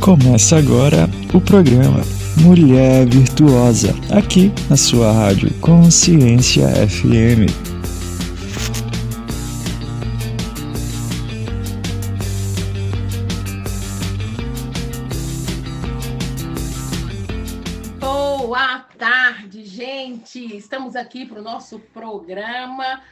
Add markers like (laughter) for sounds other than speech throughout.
Começa agora o programa Mulher Virtuosa, aqui na sua rádio Consciência FM. Boa tarde, gente! Estamos aqui para o nosso programa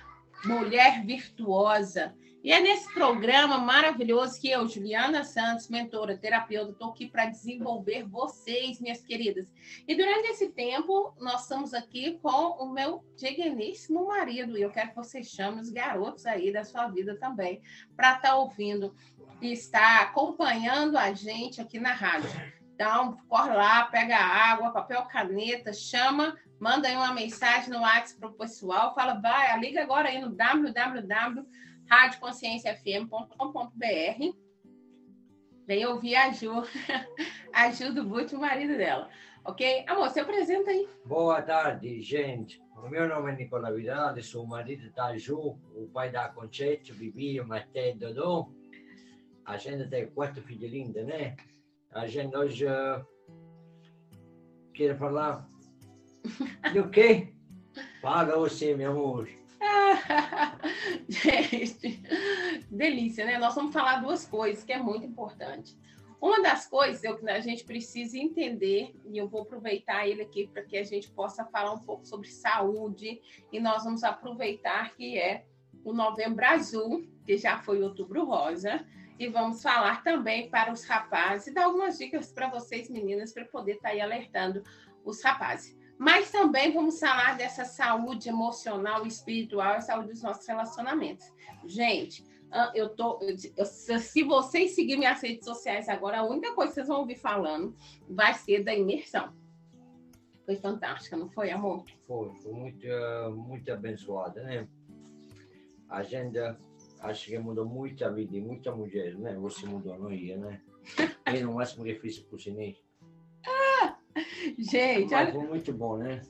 Mulher Virtuosa. E é nesse programa maravilhoso que eu, Juliana Santos, mentora, terapeuta, estou aqui para desenvolver vocês, minhas queridas. E durante esse tempo, nós estamos aqui com o meu digníssimo marido, e eu quero que vocês chamem os garotos aí da sua vida também, para estar tá ouvindo e estar acompanhando a gente aqui na rádio. Então, corre lá, pega água, papel, caneta, chama, manda aí uma mensagem no WhatsApp para o pessoal, fala, vai, liga agora aí no www radioconsciênciafm.com.br. Vem ouvir a Ju, (laughs) a Ju do Bute, o marido dela. Ok? Amor, se apresenta aí. Boa tarde, gente. O meu nome é Nicola Vidal, sou o marido da Ju, o pai da Concetta, Bibi, Matteo e Dodô. A gente tem quatro filhos lindos, né? A gente hoje uh, quer falar (laughs) do quê? Fala você, meu amor. (laughs) Gente, delícia, né? Nós vamos falar duas coisas que é muito importante. Uma das coisas é que a gente precisa entender, e eu vou aproveitar ele aqui para que a gente possa falar um pouco sobre saúde, e nós vamos aproveitar que é o Novembro Azul, que já foi Outubro Rosa, e vamos falar também para os rapazes e dar algumas dicas para vocês, meninas, para poder estar tá aí alertando os rapazes. Mas também vamos falar dessa saúde emocional, espiritual e saúde dos nossos relacionamentos. Gente, eu tô. Eu, se vocês seguirem minhas redes sociais agora, a única coisa que vocês vão ouvir falando vai ser da imersão. Foi fantástica, não foi, amor? Foi, foi muito, muito abençoada, né? A agenda, acho que mudou muito a vida de muita mulher, né? Você mudou, não ia, né? (laughs) E no máximo que fiz por chinês. Gente, olha... Foi muito bom, né?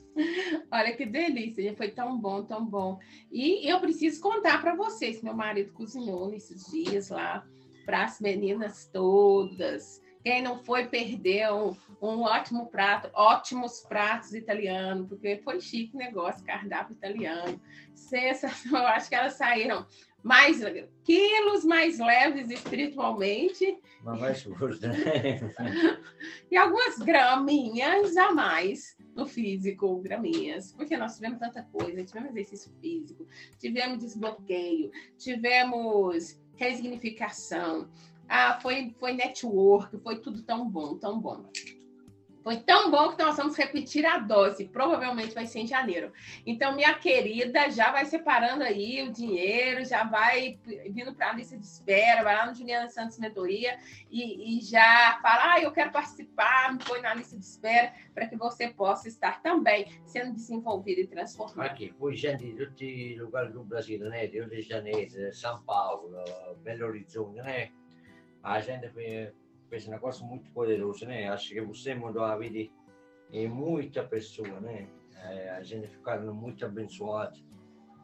Olha que delícia, foi tão bom, tão bom. E eu preciso contar para vocês, meu marido cozinhou nesses dias lá para as meninas todas. Quem não foi perdeu um ótimo prato, ótimos pratos italianos, porque foi chique o negócio, cardápio italiano. Sensacional, eu acho que elas saíram mais quilos mais leves espiritualmente. Mas mais justo, né? (laughs) e algumas graminhas a mais no físico, graminhas, porque nós tivemos tanta coisa, tivemos exercício físico, tivemos desbloqueio, tivemos resignificação, ah, foi, foi network, foi tudo tão bom, tão bom. Foi tão bom que nós vamos repetir a dose. Provavelmente vai ser em janeiro. Então, minha querida, já vai separando aí o dinheiro, já vai vindo para a lista de espera, vai lá no Juliana Santos Mentoria e, e já fala: ah, eu quero participar, me põe na lista de espera para que você possa estar também sendo desenvolvido e transformado. Aqui, foi gente de lugares do Brasil, né? Rio de Janeiro, São Paulo, Belo Horizonte, né? A gente foi esse negócio muito poderoso, né? Acho que você mudou a vida de muita pessoa, né? É, a gente ficando muito abençoado.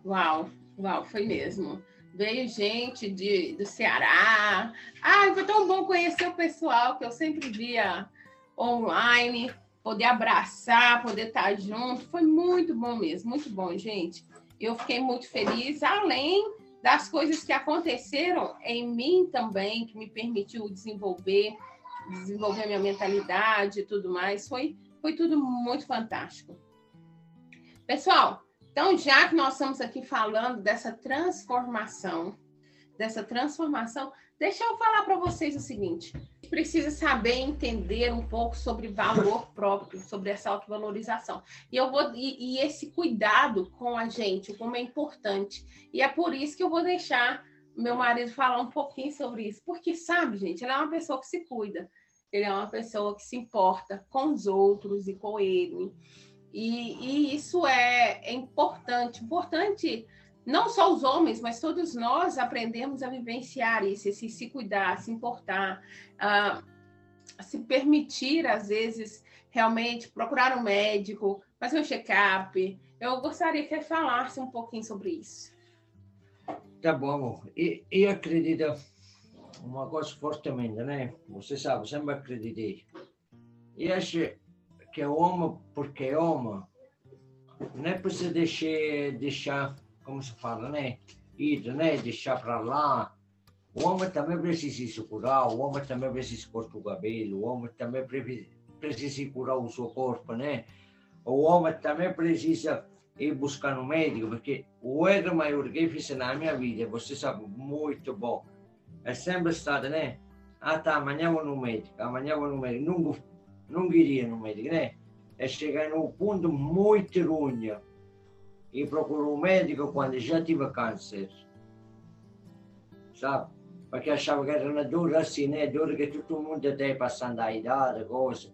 Uau, uau, foi mesmo. Veio gente de, do Ceará. Ah, foi tão bom conhecer o pessoal que eu sempre via online, poder abraçar, poder estar junto. Foi muito bom mesmo, muito bom, gente. Eu fiquei muito feliz, além das coisas que aconteceram em mim também, que me permitiu desenvolver, desenvolver minha mentalidade e tudo mais. Foi, foi tudo muito fantástico. Pessoal, então já que nós estamos aqui falando dessa transformação, dessa transformação, deixa eu falar para vocês o seguinte: precisa saber entender um pouco sobre valor próprio, sobre essa autovalorização. E eu vou e, e, esse cuidado com a gente, como é importante. E é por isso que eu vou deixar meu marido falar um pouquinho sobre isso, porque sabe, gente, ele é uma pessoa que se cuida. Ele é uma pessoa que se importa com os outros e com ele. E, e isso é, é importante, importante não só os homens, mas todos nós aprendemos a vivenciar isso, esse se cuidar, se importar, uh, se permitir, às vezes, realmente procurar um médico, fazer um check-up. Eu gostaria que falasse um pouquinho sobre isso. Tá bom. E, e acredita, uma coisa fortemente, né? Você sabe, sempre acreditei. E acho que o homem, porque é homem, não é para deixar, deixar, como se fala, né? Ir, né? Deixar para lá. O homem também precisa se curar, o homem também precisa cortar o cabelo, o homem também precisa curar o seu corpo, né? O homem também precisa ir buscar no médico, porque o erro maior que eu fiz na minha vida, você sabe muito bom, é sempre stato, né? Ah tá, amanhã vou no médico, amanhã vou no médico, não, não iria no médico, né? É chegar num ponto muito ruim e procurar um médico quando já tive câncer, sabe? Porque achava que era uma dor assim, né? Dor que todo mundo tem passando a idade, coisa.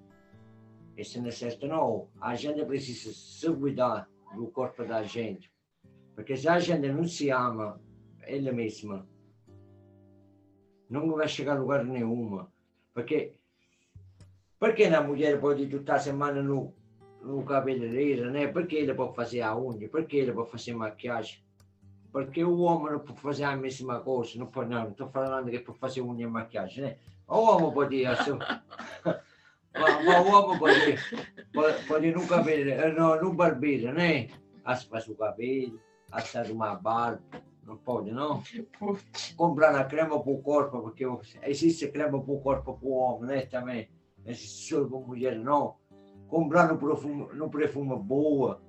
Isso não é certo, não. A gente precisa se cuidar do corpo da gente. Porque se a gente não se ama ele mesma, não vai chegar a lugar nenhum. Porque, porque a mulher pode estar semana no, no cabeleireiro, né? Porque ele pode fazer a unha, porque ele pode fazer maquiagem. Porque o homem não pode fazer a mesma coisa. Não, pode, não, estou falando que pode fazer unha e maquiagem, né? O homem pode assim, (laughs) o homem pode, pode, pode no cabeleireiro, no, no barbeiro, né? Aspas o cabelo, assar uma barba não pode, não? Comprar a crema para o corpo, porque existe crema para o corpo para o homem, né? Também. Existe só para mulher, não. Comprar no perfume, no perfume boa.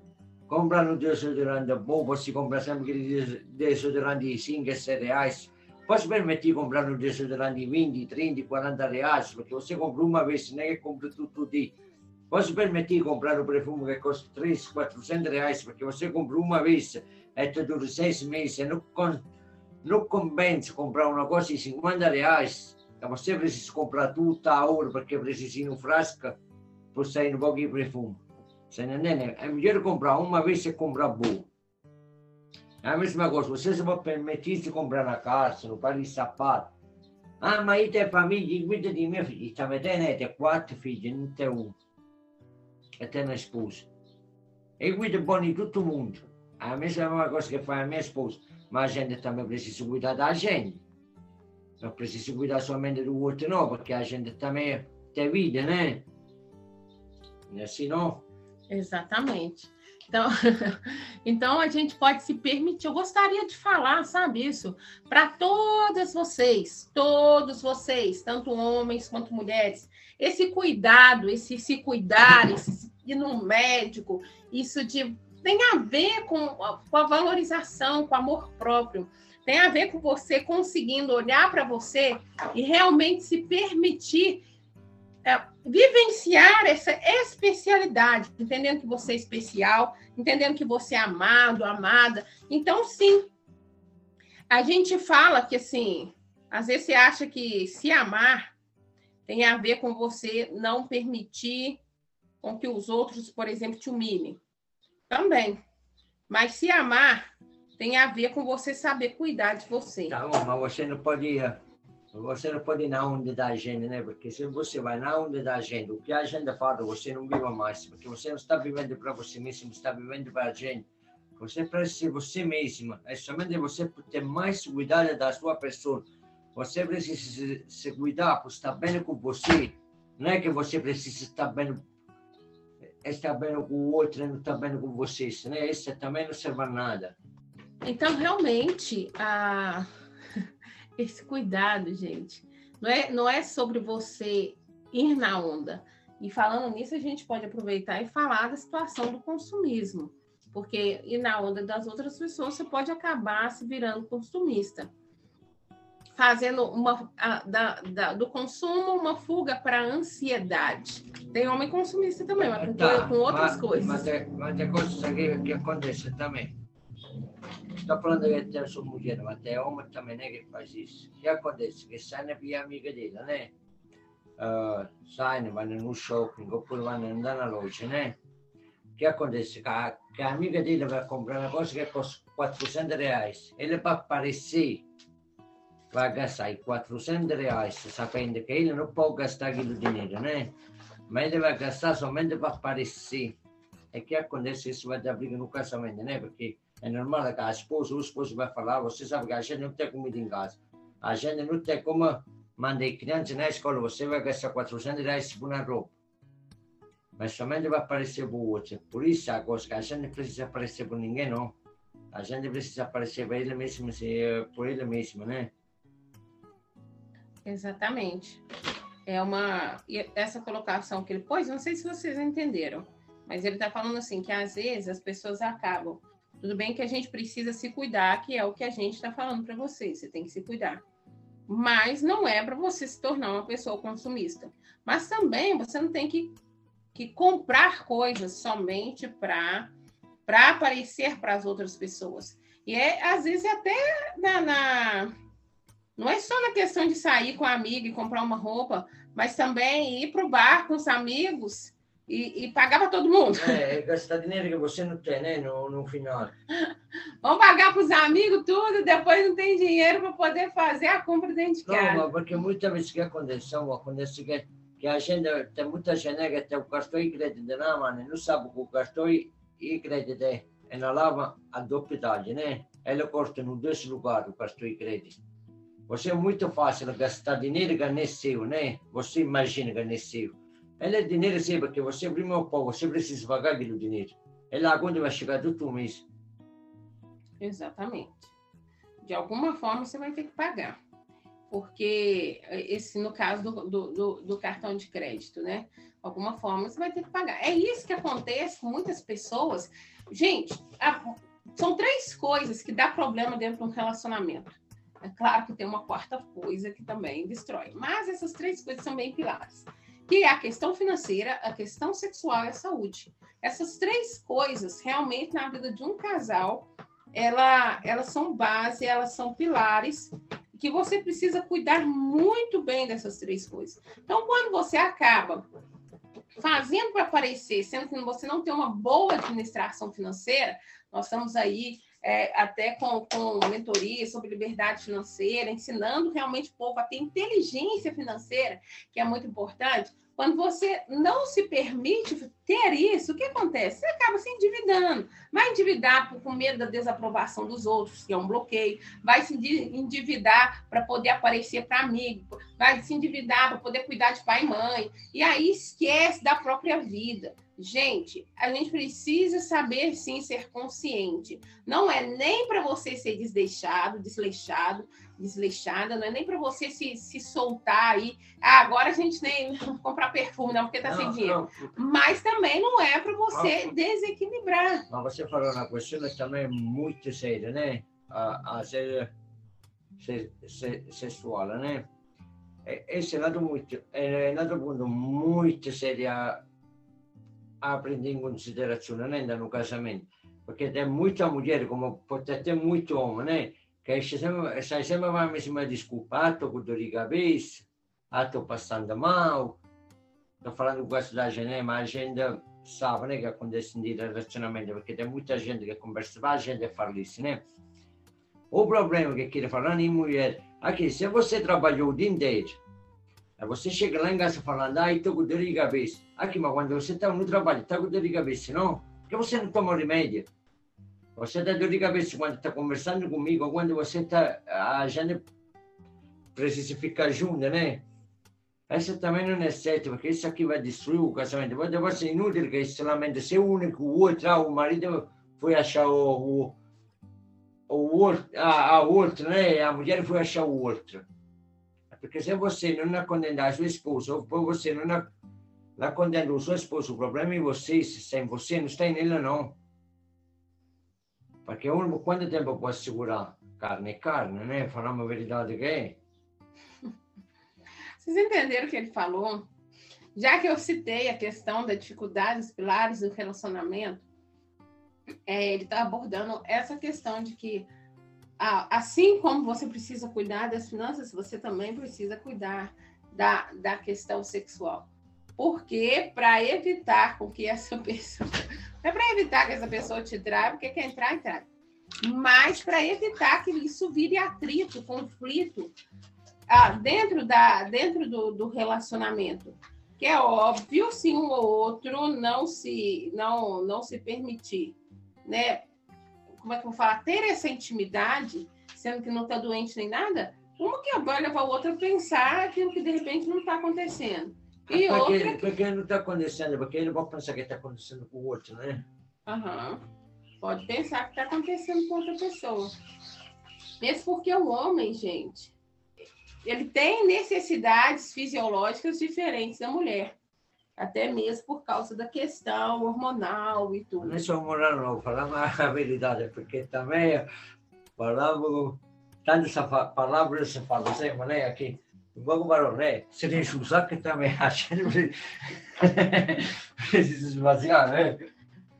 Comprar no desodorante bom. Você compra sempre aquele desodorante de 5 7 reais. Pode permitir comprar no desodorante de 20, 30, 40 reais, porque você compra uma vez, não é que compra tudo dia. Posso permitir comprar um perfume que custa 3, 400 reais, porque você compra uma vez e te dura seis meses. Não, não compensa comprar uma coisa de 50 reais. Você precisa comprar tudo a hora, porque precisa ir no frasco para sair um pouquinho de perfume. Você não entende? É melhor comprar uma vez e comprar boa. É a mesma coisa, você se pode permitir se comprar na casa, no par de sapato. Ah, mas aí tem família, cuida de minha filha. E também tem, né? Tem quatro filhos, não tem um até na esposa. Eu cuido bom de todo mundo. A mesma coisa que faz a minha esposa. Mas a gente também precisa cuidar da gente. Não precisa cuidar somente do outro, não, porque a gente também tem vida, né? Não é assim? Exatamente. Então, (laughs) então a gente pode se permitir. Eu gostaria de falar, sabe, isso, para todas vocês, todos vocês, tanto homens quanto mulheres, esse cuidado, esse se cuidar, esse ir no médico, isso de tem a ver com, com a valorização, com o amor próprio. Tem a ver com você conseguindo olhar para você e realmente se permitir é, vivenciar essa especialidade, entendendo que você é especial, entendendo que você é amado, amada. Então, sim, a gente fala que assim, às vezes você acha que se amar tem a ver com você não permitir com que os outros, por exemplo, te humilhem. Também. Mas se amar tem a ver com você saber cuidar de você. Tá bom, mas você não pode você não pode ir na onda da gente, né? Porque se você vai na onda da gente, o que a gente fala, você não viva mais, porque você não está vivendo para você mesmo, está vivendo para a gente. Você precisa ser você mesma. É somente você ter mais cuidado da sua pessoa. Você precisa se, cuidar para estar bem com você. Não é que você precisa estar bem está bem com o outro, não está bem com vocês, né? Isso também não serve a nada. Então, realmente, a... esse cuidado, gente, não é, não é sobre você ir na onda. E falando nisso, a gente pode aproveitar e falar da situação do consumismo. Porque ir na onda das outras pessoas, você pode acabar se virando consumista fazendo uma, a, da, da, do consumo uma fuga para a ansiedade. Tem homem consumista também, mas tá, com outras mas, coisas. Mas tem, mas tem coisas que, que acontecem também. Estou falando que tem sua mulher, mas tem homem também né, que faz isso. O que acontece? Que sai na via amiga dele, né? Uh, sai, vanno no shopping oppure vanno andare na loja, né? Que acontece? Que a, que a amiga dele vai comprar uma coisa que custa 400 reais. Ele para aparecer vai gastar 400 reais sapendo che ele non può gastare aquele dinheiro, né? Mas ele vai gastar somente para aparecer. É que acontece isso vai dar briga no casamento, né? Porque é normal que a esposa, o esposo vai falar, você sabe que a gente não tem comida em casa. A gente não tem como manda a criança na escola, você vai gastar 400 reais por uma roupa. Mas somente vai aparecer por outro. Por isso, a coisa que a gente não precisa aparecer por ninguém, não. A gente precisa aparecer para ele mesmo, por ele mesmo, né? Exatamente. É uma. Essa colocação que ele pôs, não sei se vocês entenderam, mas ele está falando assim que às vezes as pessoas acabam. Tudo bem que a gente precisa se cuidar, que é o que a gente está falando para vocês. Você tem que se cuidar. Mas não é para você se tornar uma pessoa consumista. Mas também você não tem que, que comprar coisas somente para aparecer para as outras pessoas. E é, às vezes, até na, na não é só na questão de sair com a amiga e comprar uma roupa, mas também ir para o bar com os amigos e, e pagar para todo mundo. É, gastar dinheiro que você não tem, né? No, no final. (laughs) Vamos pagar para os amigos tudo, depois não tem dinheiro para poder fazer a compra dentro de casa. Não, porque muitas vezes que acontece, acontece que, que a gente, tem muita gente que tem o cartão e crédito na mano, não sabe que o cartão e crédito é na lava a doppia né? Ela corta no dois lugares o cartão e crédito. Você é muito fácil gastar dinheiro que não é seu, né? Você imagina que não é seu. Ele é dinheiro seu, porque você, prima ou pouco, você precisa pagar aquele dinheiro. Lá quando vai chegar todo mês. Exatamente. De alguma forma você vai ter que pagar. Porque esse, no caso do, do, do, do cartão de crédito, né? Alguma forma você vai ter que pagar. É isso que acontece com muitas pessoas. Gente, a, são três coisas que dá problema dentro de um relacionamento é claro que tem uma quarta coisa que também destrói, mas essas três coisas são bem pilares, que é a questão financeira, a questão sexual e a saúde. Essas três coisas, realmente, na vida de um casal, ela, elas são base, elas são pilares, que você precisa cuidar muito bem dessas três coisas. Então, quando você acaba fazendo para aparecer, sendo que você não tem uma boa administração financeira, nós estamos aí é, até com, com mentoria sobre liberdade financeira, ensinando realmente o povo a ter inteligência financeira, que é muito importante. Quando você não se permite ter isso, o que acontece? Você acaba se endividando. Vai endividar com medo da desaprovação dos outros, que é um bloqueio. Vai se endividar para poder aparecer para amigo. Vai se endividar para poder cuidar de pai e mãe. E aí esquece da própria vida. Gente, a gente precisa saber sim ser consciente. Não é nem para você ser desleixado, desleixado, desleixada, não é nem para você se, se soltar aí. Ah, agora a gente nem (laughs) comprar perfume, não, porque tá não, sem dinheiro. Não. Mas também não é para você não. desequilibrar. Mas você falou uma questão também muito séria, né? A, a séria se, se, sexual, né? Esse é lado muito, é um ponto muito sério a prender em considerazione né, no casamento. Porque tem muita mulher, como pode ter muito homem, né? Sai sempre a mesma desculpa, ah, estou com dor de cabeça, estou passando mal. Estou falando questo da gente, né? mas a gente sabe né, que acontece em relacionamento, porque tem muita gente que conversa com a gente fala isso, né? O problema que quero falar em mulher, aqui, se você trabalhou o dia inteiro, você chega lá em casa falando, ah, estou com dor de cabeça. Aqui, mas quando você está no trabalho, está com dor de cabeça, não? Por que você não toma remédio? Você está dor de cabeça quando está conversando comigo, quando você está, a gente precisa ficar junto, né? Essa também não é certo, porque isso aqui vai destruir o casamento. Vai, vai ser inútil que solamente se une com o outro, ah, o marido foi achar o, o, o outro, a, a outra, né? A mulher foi achar o outro. Porque se você não condenar sua esposa, ou você não la condena o seu esposo, o problema é você, se em você, não está nela, não. Porque um, quanto tempo pode segurar? Carne é carne, né? Falar uma verdade que é. Vocês entenderam o que ele falou? Já que eu citei a questão da dificuldade, dos pilares do relacionamento, é, ele está abordando essa questão de que assim como você precisa cuidar das finanças, você também precisa cuidar da, da questão sexual. Porque para evitar com que essa (laughs) pessoa. É para evitar que essa pessoa te traia, porque quer entrar, entrar. Mas para evitar que isso vire atrito, conflito ah, dentro, da, dentro do, do relacionamento. Que é óbvio se um ou outro não se, não, não se permitir né, como é que eu vou falar, ter essa intimidade, sendo que não está doente nem nada, uma que vai levar o outro a pensar aquilo que de repente não está acontecendo. E porque, outra. porque não está acontecendo, porque ele vai pensar que está acontecendo com o outro, né? Aham. Pode pensar que está acontecendo com outra pessoa. Mesmo porque o homem, gente, ele tem necessidades fisiológicas diferentes da mulher. Até mesmo por causa da questão hormonal e tudo. Não é só hormonal, não, falando a verdade, porque também falamos, tantas palavras se falam né? Aqui, Vamos para né? Se nem usar que também a gente (laughs) precisa esvaziar, né?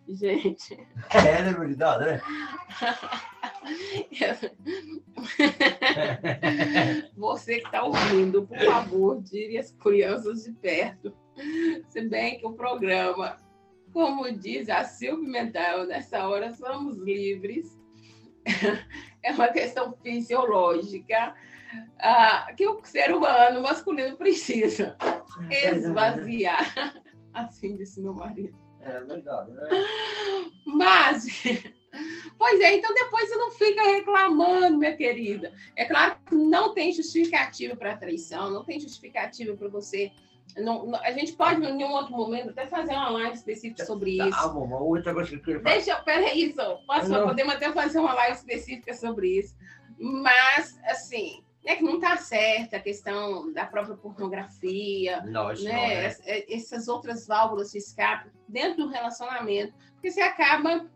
Gente. É, é verdade, né? (laughs) Você que está ouvindo, por favor, tire as crianças de perto. Se bem que o programa, como diz a Silvia Mental, nessa hora somos livres. (laughs) É uma questão fisiológica ah, que o ser humano masculino precisa é esvaziar. Assim disse meu marido. É verdade, né? Mas Pois é, então depois você não fica reclamando, minha querida. É claro que não tem justificativa para traição, não tem justificativa para você. Não, não, a gente pode, em um outro momento, até fazer uma live específica sobre tá, isso. Ah, bom, uma outra coisa que eu queria falar. Deixa, peraí, só. Posso, podemos até fazer uma live específica sobre isso. Mas, assim, é que não está certa a questão da própria pornografia, não né? é. É- Essas outras válvulas de escape dentro do relacionamento, porque você acaba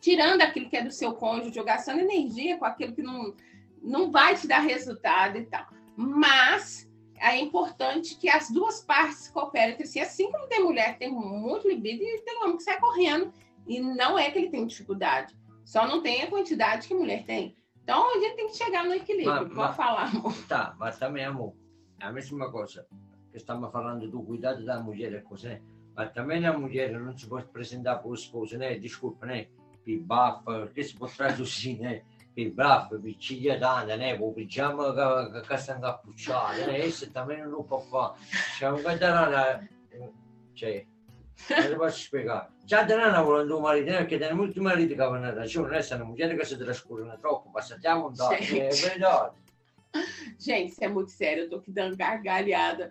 tirando aquilo que é do seu cônjuge, gastando energia com aquilo que não, não vai te dar resultado e tal. Mas é importante que as duas partes cooperem entre si, assim como tem mulher que tem muito libido e tem homem que sai correndo. E não é que ele tem dificuldade, só não tem a quantidade que a mulher tem. Então a gente tem que chegar no equilíbrio, Mas- pode mas- falar, amor. Tá, mas também, amor, é a mesma coisa. Que estamos falando do cuidado da mulher, né? Mas também a mulher não se pode apresentar para o esposo, né? Desculpa, né? Que bafa, que se pode traduzir, né? Que bafa, vestida d'anda, né? O pijama com a cassa incappucciata, né? Isso também não pode fare. C'è un catalano, cioè, posso spiegare. Già da nana volendo un marito, eh, perché hanno molti mariti che avevano ragione, hanno mulher che si trascurano troppo, passatiamo dato, Sì. è verdade. Gente, isso é muito sério, eu tô aqui dando gargalhada.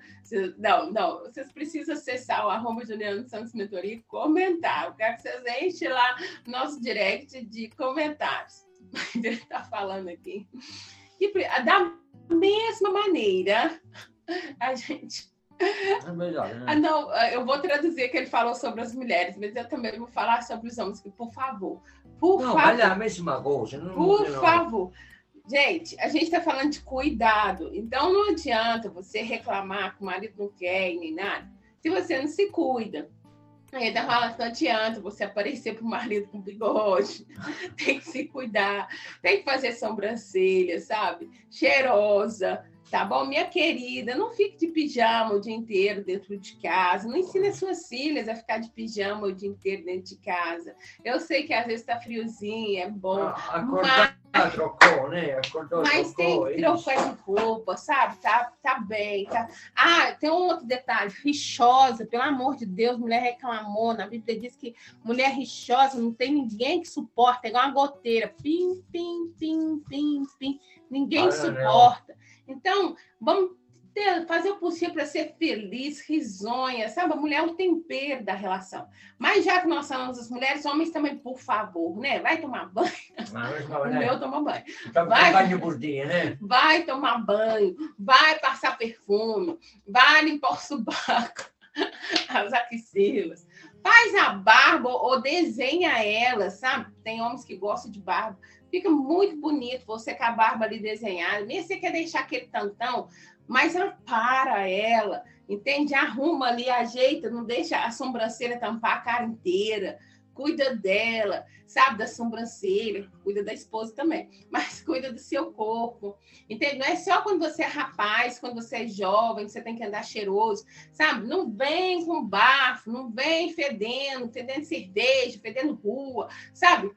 Não, não, vocês precisam acessar o arroba Juliano Santos Mentoria e comentar. Eu quero que vocês enchem lá nosso direct de comentários. (laughs) Ele tá falando aqui. que pre- da mesma maneira, a gente. É Ah, né? não, ah, eu vou traduzir que ele falou sobre as mulheres, mas eu também vou falar sobre os homens. que, Por favor, por Não, favor. mas é a mesma coisa. Não, Por não, favor. Gente, a gente está falando de cuidado. Então não adianta você reclamar que o marido não quer nem nada, se você não se cuida. Aí tá falando, não adianta você aparecer para o marido com bigode. (laughs) Tem que se cuidar, tem que fazer sobrancelha, sabe? Cheirosa, tá bom? Minha querida, não fique de pijama o dia inteiro dentro de casa. Não ensine as suas filhas a ficar de pijama o dia inteiro dentro de casa. Eu sei que às vezes está friozinho, é bom. Ah, Acordar, trocou, né? Acordou, Mas tem trocou. trocou isso. de roupa, sabe? Tá, tá bem. Tá... Ah, tem um outro detalhe. Rixosa, pelo amor de Deus, mulher reclamou. Na Bíblia diz que mulher rixosa não tem ninguém que suporta, é igual uma goteira. Pim, pim, pim, pim, pim. Ninguém Ah, não. Então, vamos ter- fazer o possível para ser feliz, risonha, sabe? A mulher é o tempero da relação. Mas já que nós somos as mulheres, homens também, por favor, né? Vai tomar banho. Mesmo, (laughs) O né? meu toma banho. Tá vai. banho por dia, né? vai tomar banho, vai passar perfume, vai limpar o subaco, (laughs) as axilas, faz a barba ou desenha ela, sabe? Tem homens que gostam de barba. Fica muito bonito você com a barba ali desenhada. Nem você quer deixar aquele tantão, mas para ela, entende? Arruma ali, ajeita, não deixa a sobrancelha tampar a cara inteira. Cuida dela, sabe? Da sobrancelha, cuida da esposa também, (laughs) mas cuida do seu corpo. Entende? Não é só quando você é rapaz, quando você é jovem, que você tem que andar cheiroso, sabe? Não vem com bafo, não vem fedendo, fedendo cerveja, fedendo rua, sabe?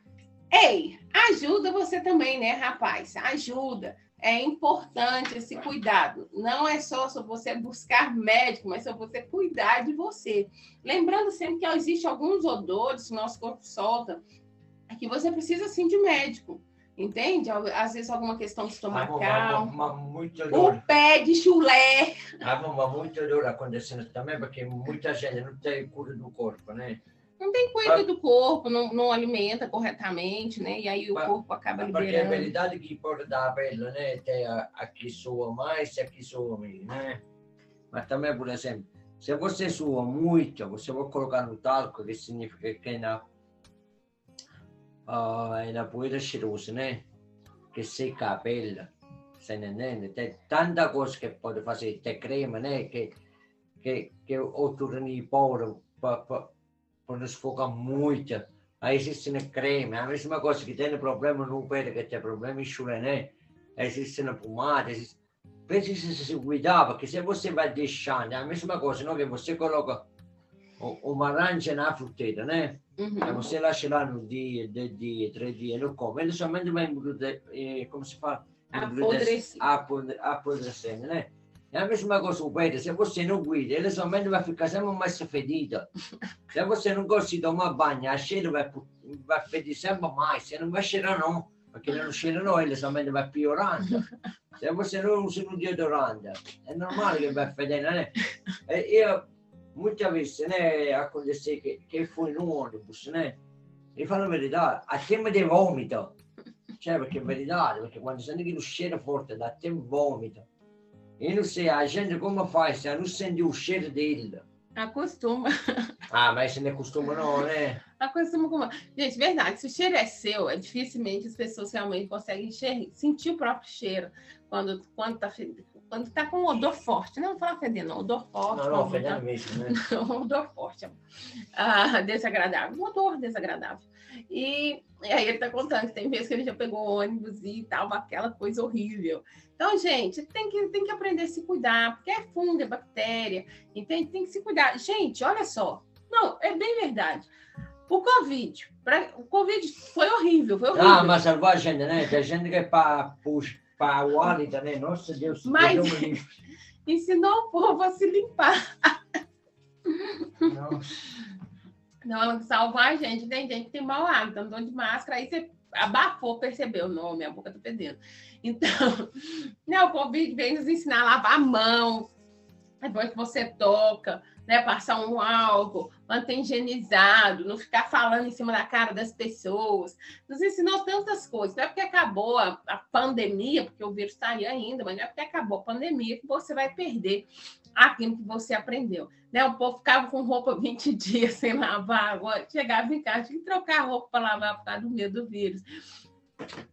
Ei, ajuda você também, né, rapaz? Ajuda. É importante esse cuidado. Não é só sobre você buscar médico, mas sobre você cuidar de você. Lembrando sempre que existem alguns odores que o nosso corpo solta que você precisa sim de médico Entende? Às vezes alguma questão estomacal. Muito. O pé de chulé. Ah, uma muita dor acontecendo também, porque muita gente não tem cura do corpo, né? Não tem cuidado do corpo, não, não alimenta corretamente, né? E aí o corpo acaba liberando. Porque a verdade que pode dar a pele, né? Tem a, aqui soa mais e aqui soa menos, né? Mas também, por exemplo, se você sua muito, você vai colocar no talco, que significa que na uh, na poeira cheirosa, né? Que seca a pele, está entendendo? Tem tanta coisa que pode fazer, tem creme, né? Que, que, que outro em poro focar muito. Aí existe creme, a mesma coisa que tem problema no pele, que tem problema em chulé, né? Existe na pomada, existe... se cuidar, porque se você vai deixando, a mesma coisa, não? Que você coloca uma laranja na fruteira, né? Uhum. Você lascia lá no dia, dois dias, três dias, não come, ele somente vai embrudecendo, como se fala? Apodrecendo, né? É (laughs) a mesma coisa o peixe, se você não cuida, ele somente vai ficar sempre mais fedido. Se você não gosta de tomar banho, a cheiro vai, vai fedir sempre mais, você não vai cheirar não, porque ele não cheira não, ele somente vai piorando. Se você não usa um deodorante, é normal que vai fedendo, né? Eu, muitas vezes, né, acontece que, que fui no ônibus, né? E falo a verità, a tempo di vomito. Cioè, perché è verità, perché quando senti che lo cheiro forte, dá até vomito. E não sei, a gente como faz, se não sente o cheiro dele. Acostuma. (laughs) Ah, mas você não acostuma não, né? Acostuma com... Gente, verdade, se o cheiro é seu, é dificilmente as pessoas realmente conseguem sentir o próprio cheiro quando, quando tá quando tá com odor forte, não vou falar fedendo, não, odor forte. Não, não, fedendo tá... mesmo, né? (laughs) odor forte, ah, desagradável, um odor desagradável. E, e, aí ele tá contando que tem vezes que ele já pegou ônibus e tal, aquela coisa horrível. Então, gente, tem que, tem que aprender a se cuidar, porque é fungo, é bactéria, entende? Tem que se cuidar. Gente, olha só. Não, é bem verdade. O Covid, pra, o Covid foi horrível, foi horrível. Ah, mas salvou a gente, né? Tem gente que é para o hálito, né? Nossa Deus, mas Deus (laughs) ensinou o povo a se limpar. Nossa. Não, salvar a gente. Tem gente que tem mau hálito, andou de máscara, aí você abafou, percebeu, não, minha boca tá perdendo. Então, (laughs) né, o Covid vem nos ensinar a lavar a mão, depois que você toca, né, passar um álcool, manter higienizado, não ficar falando em cima da cara das pessoas. Nos ensinou tantas coisas. Não é porque acabou a, a pandemia, porque o vírus está aí ainda, mas não é porque acabou a pandemia que você vai perder aquilo que você aprendeu. Né? O povo ficava com roupa (laughs) 20 dias sem lavar, agora chegava em casa, tinha que trocar a roupa para lavar por causa do medo do vírus.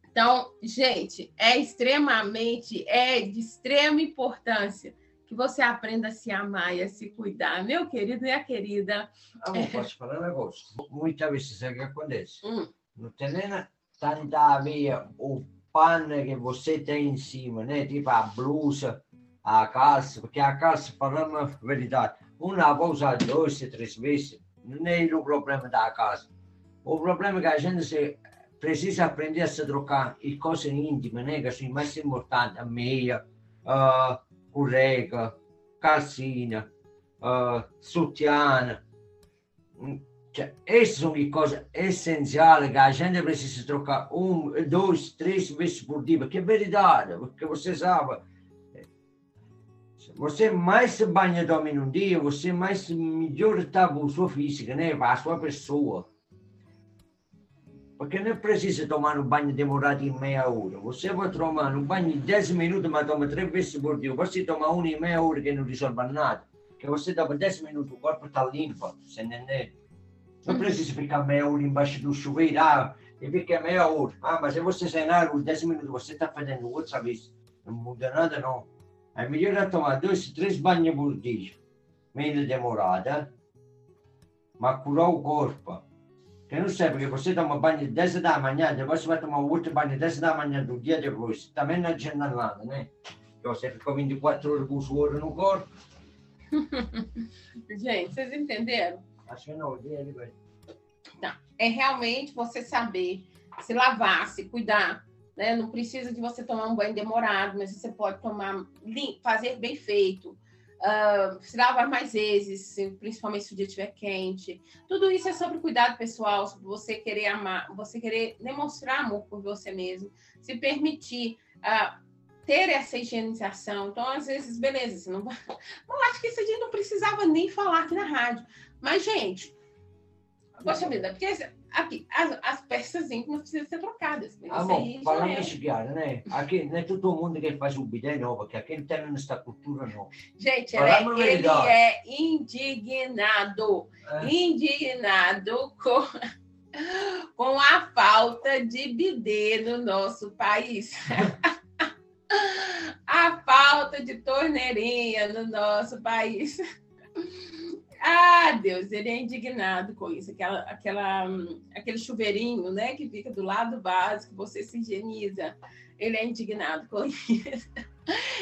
Então, gente, é extremamente, é de extrema importância que você aprenda a se amar e a se cuidar, meu querido e a querida. Amor, é... posso falar um negócio? Muitas vezes é que acontece. Hum. Não tem nem tanta a ver o pano que você tem em cima, né? Tipo a blusa, a calça, porque a calça, falando a verdade, uma vai usar duas, três vezes, não é o problema da casa. O problema é que a gente precisa aprender a se trocar e coisas íntimas, né? Que são mais importantes, a meia, uh, cureca, calcinha, uh, sutiã. Cioè, essas são coisas essenciais que a gente precisa trocar um, dois, três vezes por dia, porque é verdade, porque você sabe, você mais se banha dorme num dia, você mais melhor está a sua física, né? a sua pessoa. Porque não precisa tomar um banho demorado em meia hora. Você vai tomar um banho de 10 minutos, mas toma três vezes por dia. Você toma uma e meia hora que não resolve nada. Que você dá 10 minutos, o corpo está limpo, você entende? Não precisa ficar meia hora embaixo do chuveiro, ah, e fica meia hora. Ah, mas se você sair os 10 minutos, você está fazendo outra vez. Não muda nada, não. É melhor tomar dois, três banhos por dia. Menos demorada, mas curar o corpo. Que não sei, porque você toma banho 10 da manhã, depois você vai tomar outro banho 10 da manhã do dia depois. Também não adianta nada, né? Porque você ficou 24 horas com o suor no corpo. Gente, vocês entenderam? Acho que não, ele vai. Tá. É realmente você saber se lavar, se cuidar. Né? Não precisa de você tomar um banho demorado, mas você pode tomar, fazer bem feito. Uh, se lavar mais vezes, principalmente se o dia estiver quente. Tudo isso é sobre cuidado pessoal, sobre você querer amar, você querer demonstrar amor por você mesmo, se permitir uh, ter essa higienização. Então, às vezes, beleza, você não. (laughs) Eu acho que isso a gente não precisava nem falar aqui na rádio. Mas, gente, poxa vida, porque aqui, as, as peças íntimas precisam ser trocadas. Ah, bom, falando é... isso, Chiara, né? Aqui não é todo mundo que faz o bidé novo, que aqui não tem essa cultura não. Gente, ele, é, ele é indignado, é. indignado com, (laughs) com a falta de bidê no nosso país. (laughs) a falta de torneirinha no nosso país. Ah, Deus, ele é indignado com isso, aquela, aquela, aquele chuveirinho, né, que fica do lado básico, que você se higieniza. Ele é indignado com isso.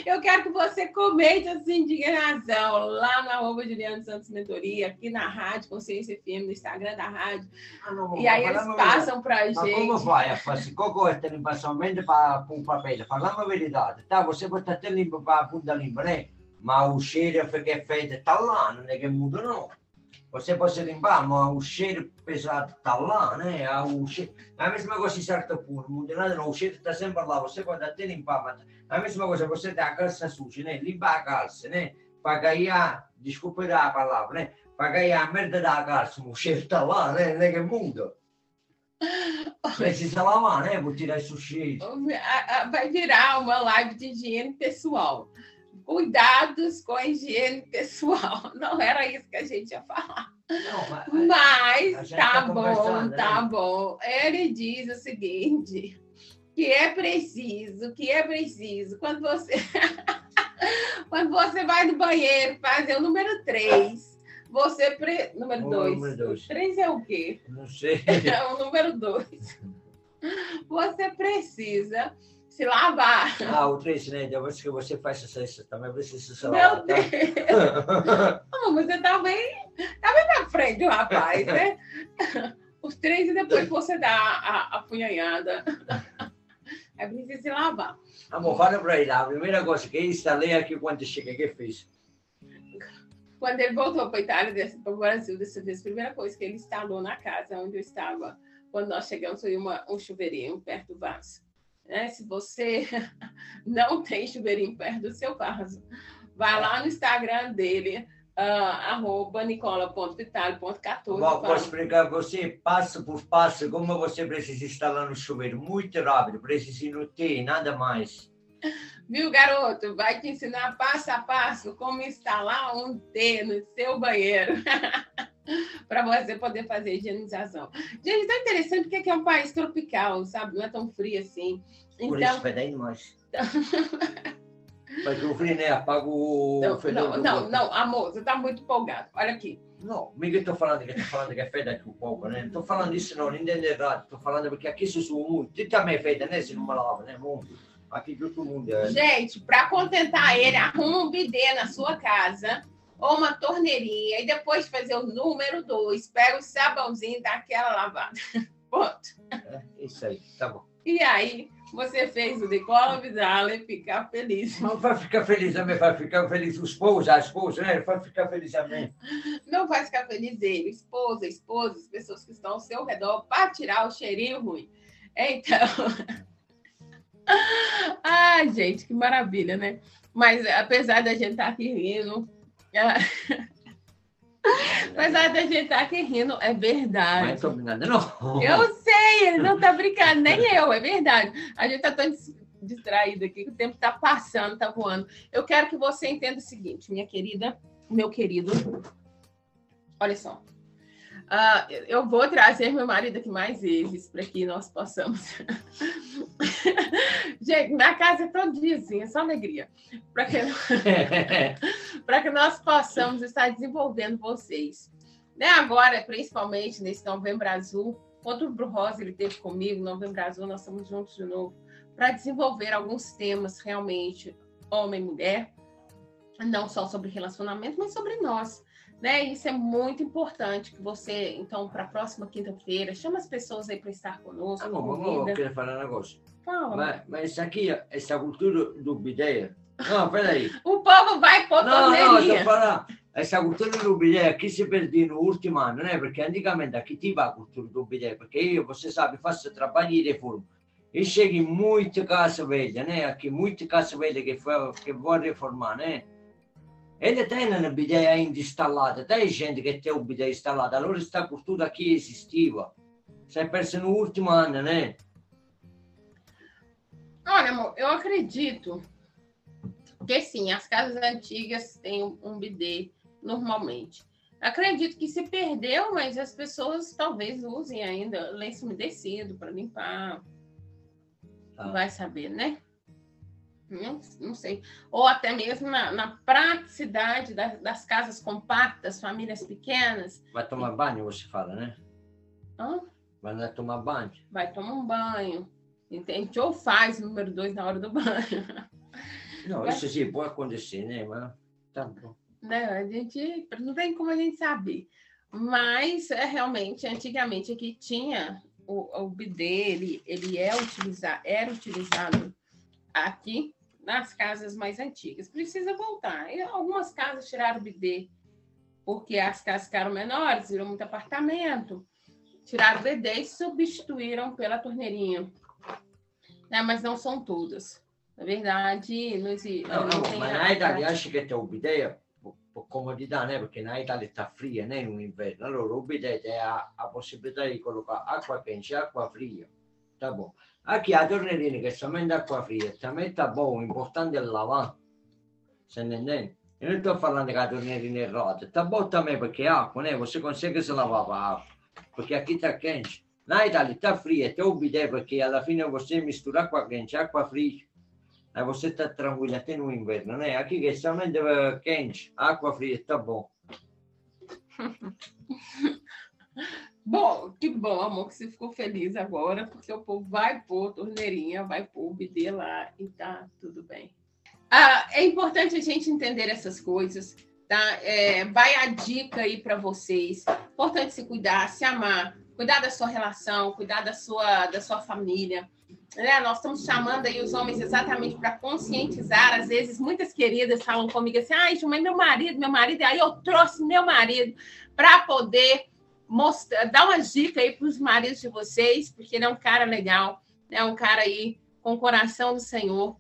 Eu quero que você comente essa indignação lá na arroba Juliano Santos Mentoria, aqui na Rádio Consciência FM, no Instagram da rádio. Ah, não, e aí eles passam para a gente. Como vai? Assim, qual é a limpação? Vende para um papel. Falando a verdade, tá? Você pode até a bunda limpa, né? ma o cheiro che è fatto sta là, non è che muto no. Você pode limpar, mas o cheiro pesado está lá, né? O cheiro... A mesma coisa em ponto, muda nada, não. O cheiro está sempre lá. Você pode até limpar, mas a mesma coisa, você tem a calça suja, né? Limpar a calça, né? Para ganhar, desculpa a palavra, né? Para ganhar a merda da calça, o cheiro está lá, né? Não é que muda. Precisa lavar, né? Vou tirar esse cheiro. Vai virar uma live de higiene pessoal cuidados com a higiene pessoal. (laughs) Não era isso que a gente ia falar. Não, mas, mas tá, tá bom, tá né? bom. Ele diz o seguinte: que é preciso, que é preciso, quando você (laughs) quando você vai no banheiro fazer o número 3, você pre... número 2. 3 é o quê? Não sei. (laughs) É o número 2. Você precisa se lavar. Ah, o três, né? Depois que você faz isso, também precisa se lavar. Meu tá? Deus! (laughs) Não, você tá bem, tá bem na frente, rapaz, né? Os três e depois você dá a, a punhanhada. É preciso se lavar. Amor, fala para ele. A primeira coisa que eu instalei aqui quando cheguei, que fez? Quando ele voltou para a Itália, para o Brasil, dessa vez, a primeira coisa que ele instalou na casa onde eu estava, quando nós chegamos, foi uma, um chuveirinho perto do vaso. Né? Se você (laughs) não tem chuveirinho perto do seu vaso, vai lá no Instagram dele, uh, arroba nicola.vitale.14. Vou explicar você passo por passo como você precisa instalar no chuveiro. Muito rápido, precisa não ter nada mais. Viu, garoto? Vai te ensinar passo a passo como instalar um T no seu banheiro. (laughs) (laughs) para você poder fazer higienização. Gente, tão interessante porque aqui é um país tropical, sabe? Não é tão frio assim. Então... Por isso vai dar mais. (laughs) Mas o frio, né? Apaga o não, fedor. Não, não, não, amor, você está muito empolgado. Olha aqui. Não, Miguel, estou falando que estou falando que é feita aqui um pouco, né? Estou falando isso não, não entende errado. Estou falando porque aqui se usa muito. Tu também é feita, né? Se não lava, né? Muito. Aqui todo mundo é. Gente, para contentar ele, arruma um bidê na sua casa ou uma torneirinha e depois fazer o número dois, pega o sabãozinho e dá aquela lavada. (laughs) Ponto. É, isso aí, tá bom. E aí, você fez o decola Vidala e ficar feliz. Não vai ficar feliz também, vai ficar feliz o esposo, a esposa, né? Vai ficar feliz também. Não vai ficar feliz ele, esposa, esposa, as pessoas que estão ao seu redor, para tirar o cheirinho ruim. Então. (laughs) Ai, gente, que maravilha, né? Mas apesar da gente estar tá aqui rindo, Apesar da gente estar tá aqui rindo, é verdade. Não estou brincando, não. Eu sei, ele não está brincando, nem eu, é verdade. A gente está tão distraído aqui, que o tempo está passando, está voando. Eu quero que você entenda o seguinte, minha querida, meu querido. Olha só. Uh, eu vou trazer meu marido aqui mais vezes para que nós possamos. (laughs) Gente, minha casa é todo dia assim, é só alegria. Para que... (laughs) que nós possamos estar desenvolvendo vocês. Né? Agora, principalmente nesse Novembro Azul, quando o Rosa ele teve comigo, Novembro Azul, nós estamos juntos de novo, para desenvolver alguns temas realmente, homem e mulher, não só sobre relacionamento, mas sobre nós né? Isso é muito importante que você, então, para a próxima quinta-feira, chama as pessoas aí para estar conosco. Ah, não, eu queria falar um negócio. Fala. Mas, mas aqui, essa cultura do bideia, Não, peraí. (laughs) O povo vai pôr No, no, torneirinha. sto parlando. Questa cultura do bidet, chi si perde l'ultimo anno, né? Perché anticamente a chi ti va a cultura do bidet? Perché io, você sabe, faço trabalho de reforma. E chego em muita casa velha, né? Aqui, muita casa velha que, foi, que vou reformar, né? Ele tem um bidet ainda instalado, tem gente que tem o bidet instalado, allora sta cultura aqui esistiva. Si è persa no último ano, né? Olha, amor, eu acredito que sim, as casas antigas têm um um bidê normalmente. Acredito que se perdeu, mas as pessoas talvez usem ainda lenço umedecido para limpar. Tá. Vai saber, né? Não, não sei. Ou até mesmo na, na praticidade das, das casas compactas, famílias pequenas. Vai tomar banho, você fala, né? Hã? Vai lá tomar banho. vai tomar um banho, entende? Ou faz o número dois na hora do banho. Não, isso sim, pode acontecer, né? Mas tá bom. né? A gente não tem como a gente saber. Mas é realmente, antigamente aqui tinha o, o bidê, ele, ele é utilizar, era utilizado aqui nas casas mais antigas. Precisa voltar. E algumas casas tiraram o bidê porque as casas ficaram menores, virou muito apartamento. Tiraram o bidê e substituíram pela torneirinha. Né? Mas não são todas. Na verdade, não existe. Não, não no, tem ma a na prática. acho che te obbedire per comodità, né? perché na Italia sta fria, né? in inverno. Allora obbedite a, a possibilità di collocare acqua quente e acqua fria. Tá bom. Aqui a tornerina che somente acqua fria, também tá bom, o importante é lavar. Se entendendo? Eu não estou falando que a torneira é rota. Tá bom também, porque é água, né? Você consegue se lavar a água. Porque aqui tá quente. Na Itália tá fria, te obbedire perché alla fine você mistura acqua quente e acqua fria. Aí você está tranquilo até no inverno, né? Aqui que é somente eh, quente, água fria, tá bom. Que bom, amor, que você ficou feliz agora, porque o povo vai pôr torneirinha, vai pôr o lá e tá tudo bem. Ah, é importante a gente entender essas coisas, tá? É, vai a dica aí para vocês. Importante se cuidar, se amar, cuidar da sua relação, cuidar da sua, da sua família. Né? Nós estamos chamando aí os homens exatamente para conscientizar. Às vezes, muitas queridas falam comigo assim: ai, mas meu marido, meu marido, e aí eu trouxe meu marido para poder mostrar, dar uma dica aí para os maridos de vocês, porque ele é um cara legal, é um cara aí com o coração do Senhor,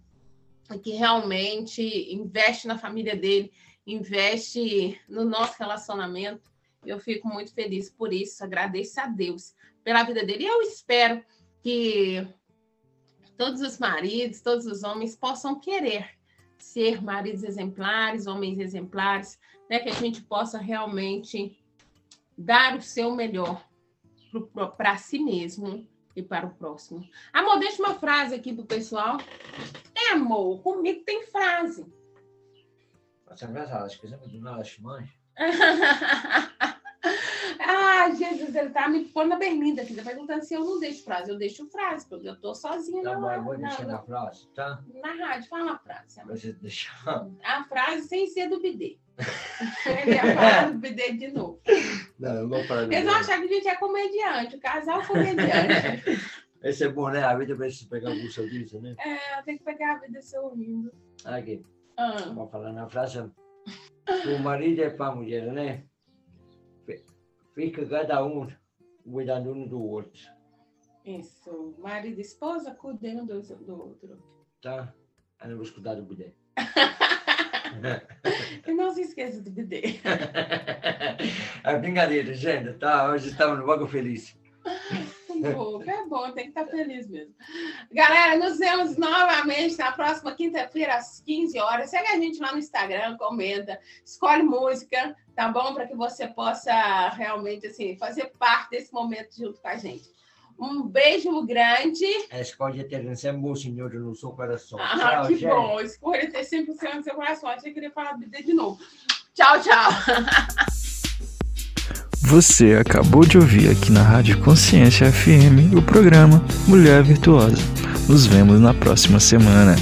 que realmente investe na família dele, investe no nosso relacionamento. Eu fico muito feliz por isso, agradeço a Deus pela vida dele. E eu espero que todos os maridos, todos os homens possam querer ser maridos exemplares, homens exemplares, né? que a gente possa realmente dar o seu melhor para si mesmo e para o próximo. Amor, deixa uma frase aqui pro pessoal. É, amor, comigo tem frase. Facciamo casa, scusiamo di una mãe. ah, Jesus, ele tá me pondo na berlinda aqui, tá perguntando se eu não deixo frase. Eu deixo frase, porque eu tô sozinha Tá na, bom, eu vou deixar na frase, tá? na rádio. Fala a frase. amor. Você deixar. A frase sem ser do. (laughs) Ele ia falar do bidê de novo. Não, eu vou parar de Eles vão achar que a gente é comediante, o casal é comediante. (laughs) Esse é bom, né? A vida precisa pegar o sorriso, né? É, eu tenho que pegar a vida sorrindo. Aqui, Ah, vamos falar na frase. O marido é para a mulher, né? Fi- Fica cada um cuidando um do outro, isso. Marido e esposa cuidem um do, do outro. tá? Eu não vou escutar do bidê. (laughs) (laughs) E não se esqueça do bidê. (laughs) É brincadeira, gente, tá? Hoje estamos no Vago Feliz. (laughs) Um pouco. É bom, tem que estar feliz mesmo. Galera, nos vemos novamente na próxima quinta-feira, às 15 horas. Segue a gente lá no Instagram, comenta, escolhe música, tá bom? Para que você possa realmente assim, fazer parte desse momento junto com a gente. Um beijo grande. Escolhe ter sempre o Senhor no seu coração. Ah, Tchau, que gente. bom. Escolha ter 100% no seu coração. Achei que queria falar de novo. Tchau, tchau. (laughs) Você acabou de ouvir aqui na Rádio Consciência FM o programa Mulher Virtuosa. Nos vemos na próxima semana.